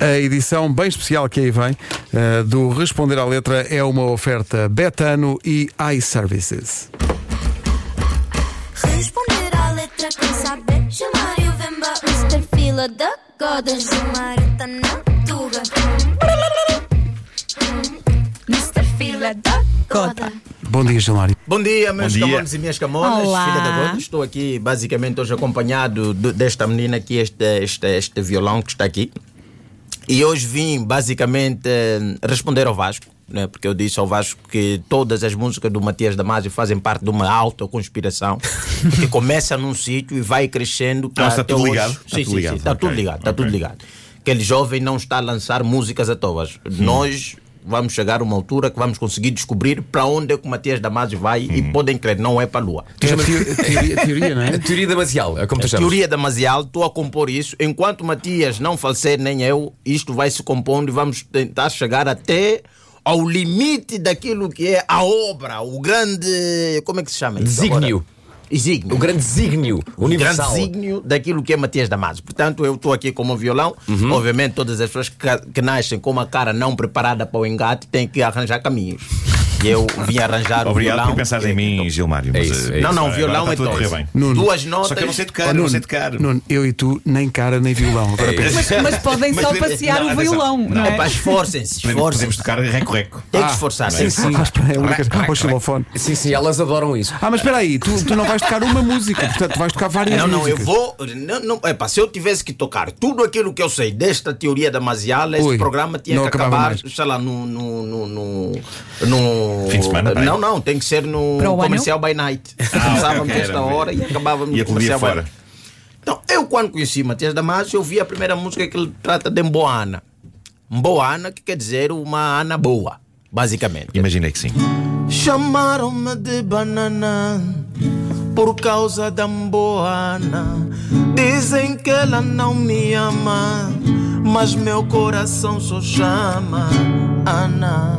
A edição bem especial que aí vem eh, do Responder à Letra é uma oferta Betano e iServices. Responder à letra quem saber Gilmário Vemba Mr. Fila da Goda Gilmário tá na tuga Mr. Fila da Goda Bom dia, Gilmário. Bom dia, meus Bom dia. camões e minhas camonas, Olá. filha da Goda. Estou aqui basicamente hoje acompanhado de- desta menina aqui, este, este, este violão que está aqui. E hoje vim basicamente eh, responder ao Vasco, né? porque eu disse ao Vasco que todas as músicas do Matias Damasio fazem parte de uma autoconspiração que começa num sítio e vai crescendo. Ah, está até tudo hoje. ligado? Sim, Está sim, tudo sim, ligado. está tudo ligado, está tudo ligado. Aquele jovem não está a lançar músicas à toa. Nós vamos chegar a uma altura que vamos conseguir descobrir para onde é que o Matias Damasio vai e podem crer, não é para a Lua. É a teo- teoria, teoria, não é? A teoria da Maciel, é como tu chamas. Teoria da Mazial, estou a compor isso. Enquanto Matias não falecer, nem eu, isto vai se compondo e vamos tentar chegar até ao limite daquilo que é a obra, o grande. Como é que se chama isso? Desígnio. agora? Exígnio. O grande desígnio grande universal. desígnio daquilo que é Matias Damasio. Portanto, eu estou aqui como violão. Uhum. Obviamente, todas as pessoas que, que nascem com uma cara não preparada para o engate têm que arranjar caminhos. E eu vim arranjar o Obrigado violão. por pensares em mim, Gilmário. mas, isso, eh, é Não, não, violão está é tudo. Nuno. Duas notas. Só que eu não sei tocar, Oh, eu não Nuno, sei tocar. Nuno, eu e tu, nem cara nem violão. Agora pensa. Mas, mas podem Mas só passear não, o violão, não, Não, é? Epá, esforcem-se, Podemos, tocar reco-reco. Tem que esforçar. Sim, sim. Ah, é o xilofone. Sim, sim, elas adoram isso. Ah, mas espera aí, tu, tu não vais tocar uma música, portanto vais tocar várias Não, não, eu vou. Não, não, epá, se eu tivesse que tocar tudo aquilo que eu sei desta teoria da Maziala, este programa tinha que acabar, sei lá, no. no, no, no, no- Fim de semana. Não, não, tem que ser no ano? comercial by night. Começávamos ok, esta hora e acabávamos Ia no comercial by fora. night. Então, eu quando conheci Matias Damasio, eu vi a primeira música que ele trata de Mboana. Mboana, que quer dizer uma Ana boa, basicamente. Imaginei que sim. Chamaram-me de banana por causa da Mboana. Dizem que ela não me ama, mas meu coração só chama Ana,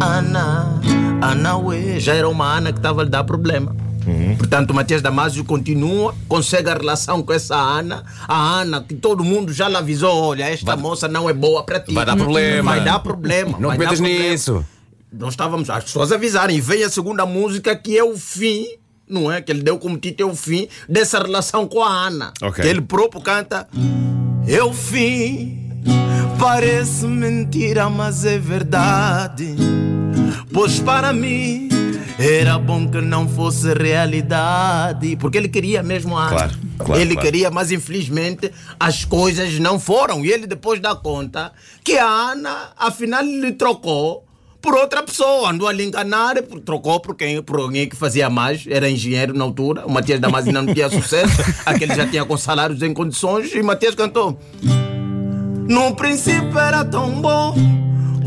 Ana, Ana Ué. Já era uma Ana que estava a lhe dar problema. Portanto, o Matias Damasio continua, consegue a relação com essa Ana. A Ana, que todo mundo já lhe avisou: olha, esta moça não é boa para ti. Vai dar problema. Vai dar problema. Não vai te dar metas problema. nisso. Nós estávamos, as pessoas avisarem, e vem a segunda música que é o fim, não é? Que ele deu como título é o fim dessa relação com a Ana. Ok. Que ele próprio canta. É o fim, parece mentira, mas é verdade. Pois para mim era bom que não fosse realidade. Porque ele queria mesmo a Ana. Claro, claro, ele claro. queria, mas infelizmente as coisas não foram. E ele depois dá conta que a Ana, afinal, lhe trocou por outra pessoa. Andou a lhe enganar, trocou por, quem, por alguém que fazia mais, era engenheiro na altura. O Matias Damasio não tinha sucesso, aquele já tinha com salários em condições, e Matias cantou. No princípio era tão bom,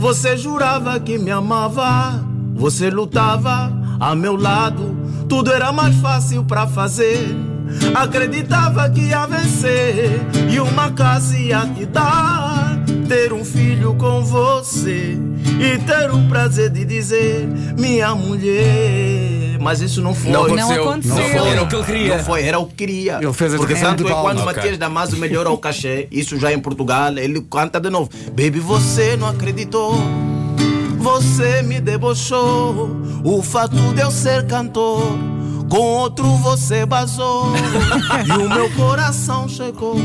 você jurava que me amava, você lutava a meu lado, tudo era mais fácil pra fazer. Acreditava que ia vencer e uma casa ia te dar. Ter um filho com você e ter o prazer de dizer minha mulher. Mas isso não foi. Não Não aconteceu. aconteceu. Não foi. Era o que ele queria. Não foi, era o que queria. Ele fez a Porque tanto é quando Paulo. Matias Ok. Damasio melhorou o cachê, isso já em Portugal, ele canta de novo. Baby, você não acreditou, você me debochou. O fato de eu ser cantor, com outro você basou. e o meu coração chegou,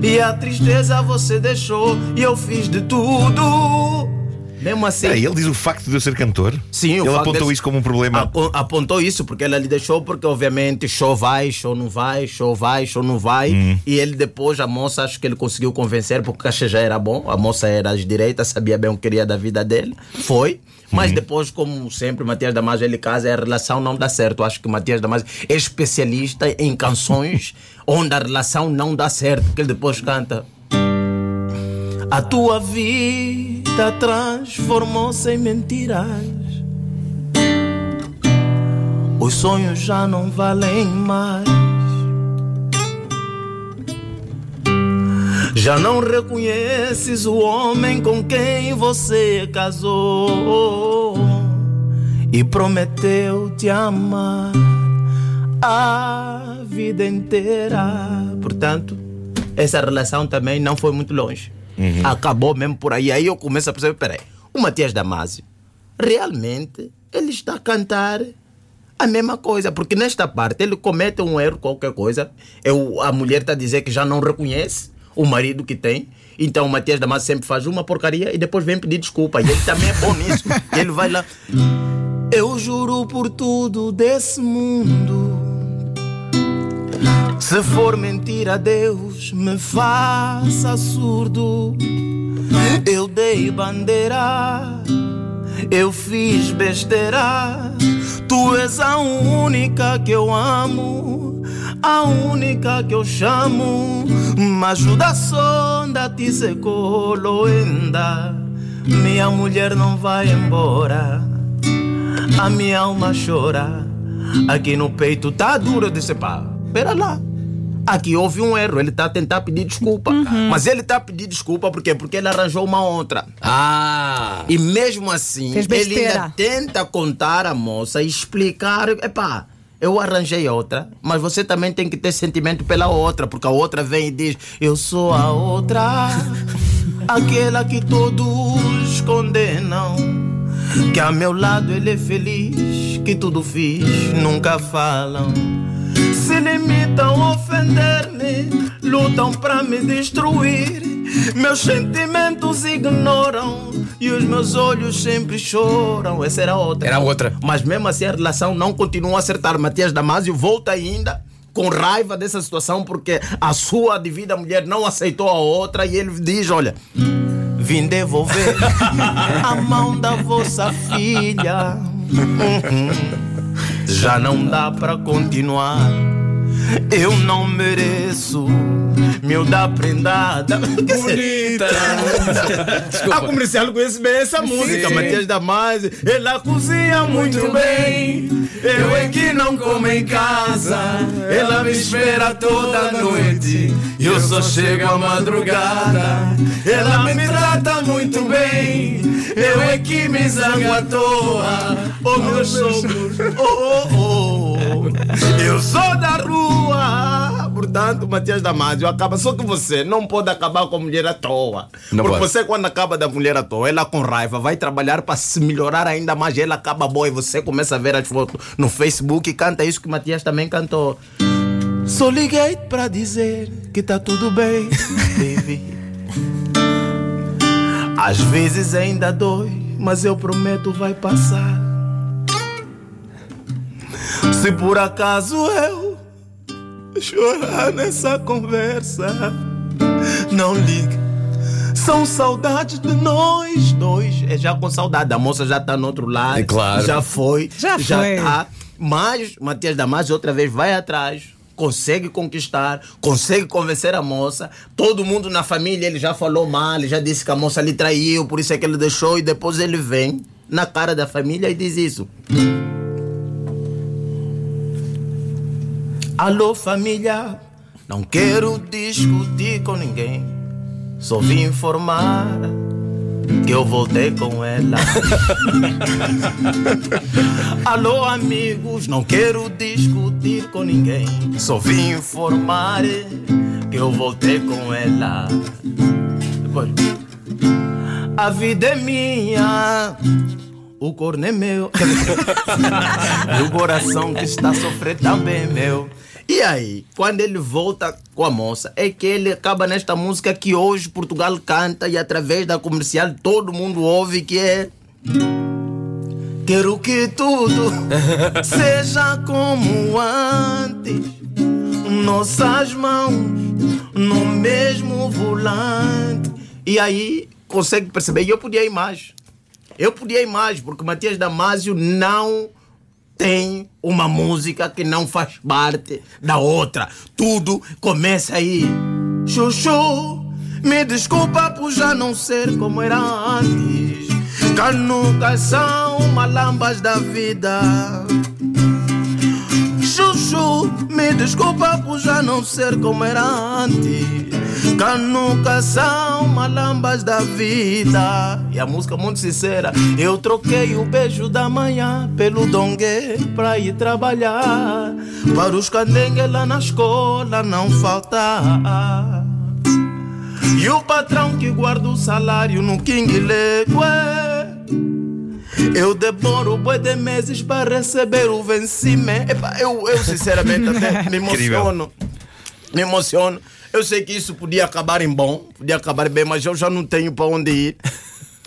e a tristeza você deixou, e eu fiz de tudo. Mesmo assim. Ele diz o facto de eu ser cantor? Sim, Ele apontou desse- isso como um problema. Apo- Apontou isso porque ela lhe deixou, porque obviamente show vai, show não vai, show vai, show não vai. Hum. E ele depois, a moça, acho que ele conseguiu convencer, porque o cachê já era bom, a moça era às direitas, sabia bem o que queria da vida dele. Foi. Mas Uhum. depois, como sempre, Matias Damasio, ele casa, a relação não dá certo. Acho que Matias Damasio é especialista em canções onde a relação não dá certo, porque ele depois canta. A tua vida transformou-se em mentiras. Os sonhos já não valem mais. Já não reconheces o homem com quem você casou e prometeu te amar a vida inteira. Portanto, essa relação também não foi muito longe. Acabou mesmo por aí. Aí eu começo a perceber, peraí, o Matias Damasio, realmente, ele está a cantar a mesma coisa, porque nesta parte ele comete um erro, qualquer coisa, eu, a mulher está a dizer que já não reconhece o marido que tem, então o Matias Damasio sempre faz uma porcaria e depois vem pedir desculpa, e ele também é bom nisso, ele vai lá... Eu juro por tudo desse mundo se for mentira, Deus me faça surdo. Eu dei bandeira, eu fiz besteira. Tu és a única que eu amo, a única que eu chamo. Me ajuda sonda, te secou, loenda. Minha mulher não vai embora, a minha alma chora. Aqui no peito tá duro de separar. Pera lá. Aqui houve um erro, ele está a tentar pedir desculpa. Mas ele está a pedir desculpa por quê? Porque ele arranjou uma outra. Ah! E mesmo assim, ele ainda tenta contar à moça e explicar: epá, eu arranjei outra, mas você também tem que ter sentimento pela outra, porque a outra vem e diz: Eu sou a outra, aquela que todos condenam. Que a meu lado ele é feliz, que tudo fiz, nunca falam. Se limitam a ofender-me, lutam para me destruir. Meus sentimentos ignoram e os meus olhos sempre choram. Essa era outra. Era outra. Mas mesmo assim a relação não continua a acertar. Matias Damasio volta ainda com raiva dessa situação porque a sua devida mulher não aceitou a outra e ele diz: Olha, vim devolver a mão da vossa filha. Uhum. Já não dá pra continuar. Eu não mereço miúda prendada. Bonita. A comercial conhece bem essa música, Matias Damasio. Ela cozinha muito bem. Eu é que não como em casa. Ela me espera toda noite. E eu só chego à madrugada. Ela me trata muito bem. Eu é que me zango à toa. Oh, meus sogros. Oh, oh, oh. Eu sou da rua. Portanto, Matias Damasio acaba. Só que você não pode acabar com a mulher à toa. Não Porque pode. você, quando acaba da mulher à toa, ela com raiva vai trabalhar para se melhorar ainda mais. Ela acaba boa e você começa a ver as fotos no Facebook e canta isso que Matias também cantou. Só liguei para dizer que tá tudo bem, baby. Às vezes ainda dói, mas eu prometo vai passar. Se por acaso eu chorar nessa conversa, não ligue. São saudades de nós dois. É já com saudade. A moça já tá no outro lado. É claro. Já foi. Já foi. tá. Mas Matias Damasio outra vez vai atrás. Consegue conquistar, consegue convencer a moça. Todo mundo na família ele já falou mal, ele já disse que a moça lhe traiu, por isso é que ele deixou. E depois ele vem na cara da família e diz isso. Alô, família, não quero discutir com ninguém. Só vim informar que eu voltei com ela. Alô, amigos, não quero discutir com ninguém. Só vim informar que eu voltei com ela. Depois, a vida é minha. O corno é meu. e o coração que está a sofrer também é meu. E aí, quando ele volta com a moça, é que ele acaba nesta música que hoje Portugal canta e através da comercial todo mundo ouve que é. Quero que tudo seja como antes. Nossas mãos no mesmo volante. E aí consegue perceber. E eu podia ir mais. Eu podia ir mais, porque Matias Damasio não tem uma música que não faz parte da outra. Tudo começa aí. Chuchu, me desculpa por já não ser como era antes. Canucas são malambas da vida. Chuchu, me desculpa por já não ser como era antes. Canucas são malambas da vida. E a música muito sincera. Eu troquei o beijo da manhã pelo dongue pra ir trabalhar. Para os candengues lá na escola não faltar. E o patrão que guarda o salário no King Legue. Eu demoro boi de meses para receber o vencimento. Epá, eu, eu sinceramente até me emociono. Me emociono. Eu sei que isso podia acabar em bom, podia acabar bem, mas eu já não tenho para onde ir.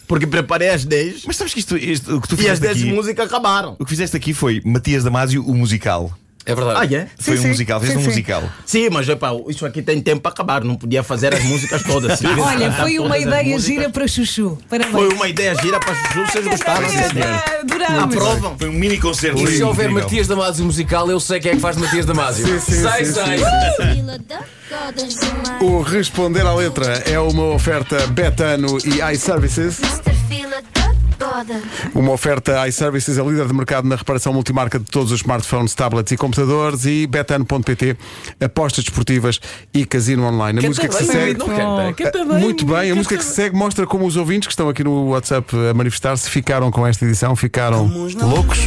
Porque preparei as 10 Mas sabes que isto, isto- o que tu e as fizeste 10 aqui, músicas acabaram. o que fizeste aqui foi Matias Damasio, o musical. É verdade. Ah, é? Foi um sim. musical, fizeste Sim, um sim. musical. Sim, mas epá, isso aqui tem tempo para acabar, não podia fazer as músicas todas. Olha, foi uma ideia gira para Chuchu. Parabéns. Foi uma ideia gira para Chuchu, vocês gostaram, sim, senhor. Aprovam. Foi um mini concerto. E se houver. Matias Damasio musical, eu sei quem é que faz Matias Damasio. Sim, sim, sim, do mar. O Responder à Letra é uma oferta Betano e iServices. Uma oferta iServices, a líder de mercado na reparação multimarca de todos os smartphones, tablets e computadores. E betano.pt, apostas desportivas e casino online. A Canta música que se bem, segue. Não canta, canta bem. Muito bem, a música que se segue mostra como os ouvintes que estão aqui no WhatsApp a manifestar-se ficaram com esta edição, ficaram loucos.